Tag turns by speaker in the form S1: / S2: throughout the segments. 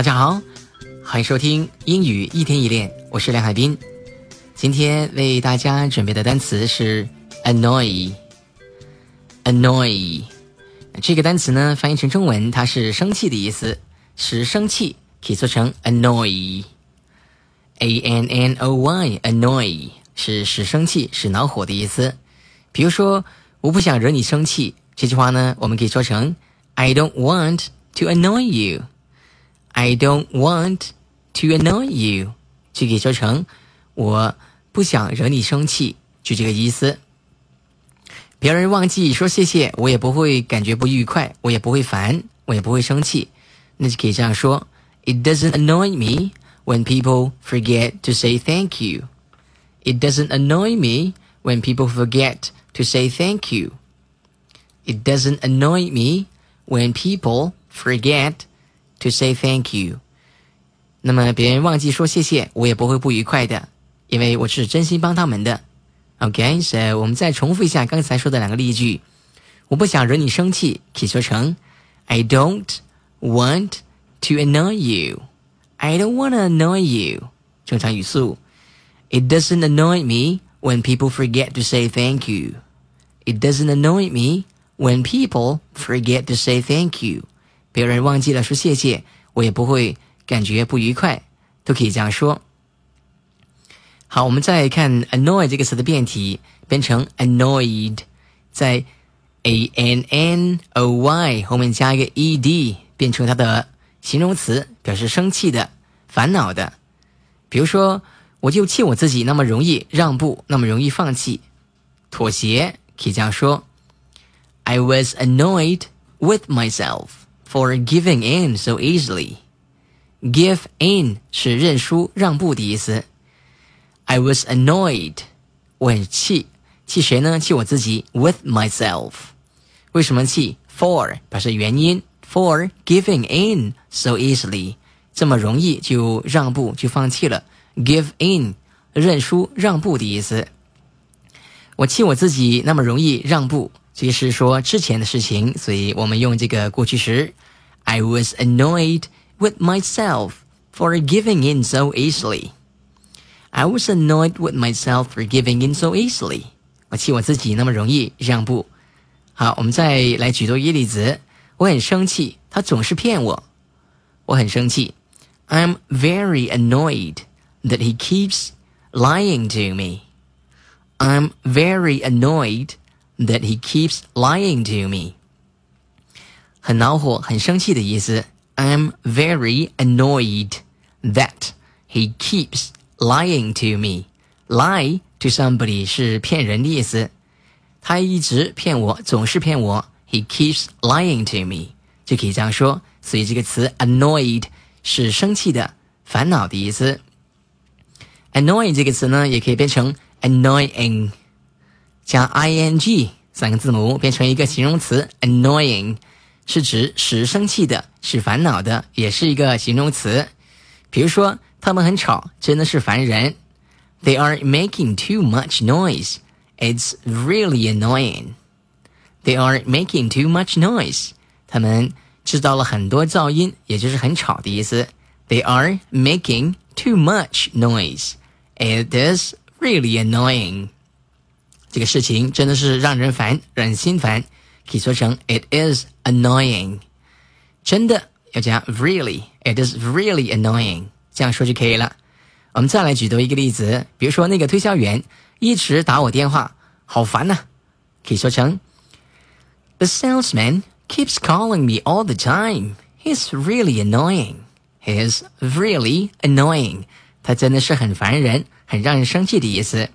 S1: 大家好，欢迎收听英语一天一练，我是梁海滨。今天为大家准备的单词是 annoy，annoy 这个单词呢，翻译成中文，它是生气的意思，使生气可以做成 annoy，a n n o y，annoy 是使生气、使恼火的意思。比如说，我不想惹你生气，这句话呢，我们可以说成 I don't want to annoy you。I don't want to annoy you，就可以说成我不想惹你生气，就这个意思。别人忘记说谢谢，我也不会感觉不愉快，我也不会烦，我也不会生气，那就可以这样说：It doesn't annoy me when people forget to say thank you. It doesn't annoy me when people forget to say thank you. It doesn't annoy me when people forget to say thank you。那么别人忘记说谢谢，我也不会不愉快的，因为我是真心帮他们的。OK，so 我们再重复一下刚才说的两个例句。我不想惹你生气，可以说成 I don't want to annoy you. I don't want to annoy you。正常语速。It doesn't annoy me when people forget to say thank you. It doesn't annoy me when people forget to say thank you. 别人忘记了说谢谢，我也不会感觉不愉快，都可以这样说。好，我们再看 annoy 这个词的变体，变成 annoyed，在 a n n o y 后面加一个 e d，变成它的形容词，表示生气的、烦恼的。比如说，我就气我自己那么容易让步，那么容易放弃、妥协，可以这样说：I was annoyed with myself。for giving in so easily. Give in 是认输、让步的意思。I was annoyed，我很气，气谁呢？气我自己。With myself，为什么气？For 表示原因。For giving in so easily，这么容易就让步就放弃了。Give in，认输、让步的意思。我气我自己那么容易让步。 这是说之前的事情，所以我们用这个过去时。I was annoyed with myself for giving in so easily. I was annoyed with myself for giving in so easily. 我气我自己那么容易让步。好，我们再来举多一个例子。我很生气，他总是骗我。我很生气。I'm very annoyed that he keeps lying to me. I'm very annoyed that he keeps lying to me. 很恼火、很生气的意思。I'm very annoyed that he keeps lying to me. Lie to somebody 是骗人的意思。他一直骗我，总是骗我。He keeps lying to me，就可以这样说。所以这个词 annoyed 是生气的、烦恼的意思。Annoy 这个词呢，也可以变成 annoying， 加 ing 三个字母变成一个形容词 annoying。是指使生气的，使烦恼的，也是一个形容词。比如说，他们很吵，真的是烦人。They are making too much noise. It's really annoying. They are making too much noise. 他们制造了很多噪音，也就是很吵的意思。They are making too much noise. It is really annoying. 这个事情真的是让人烦，让人心烦。可以说成 It is annoying，真的要加 really，It is really annoying，这样说就可以了。我们再来举多一个例子，比如说那个推销员一直打我电话，好烦呐、可以说成 The salesman keeps calling me all the time. He's really annoying. He's really annoying. 他真的是很烦人，很让人生气的意思。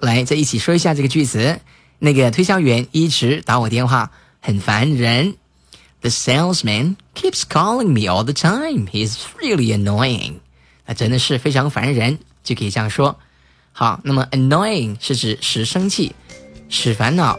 S1: 来，再一起说一下这个句子。那个推销员一直打我电话，很烦人。The salesman keeps calling me all the time. He's really annoying. 那真的是非常烦人，就可以这样说。好，那么 annoying 是指使生气、使烦恼。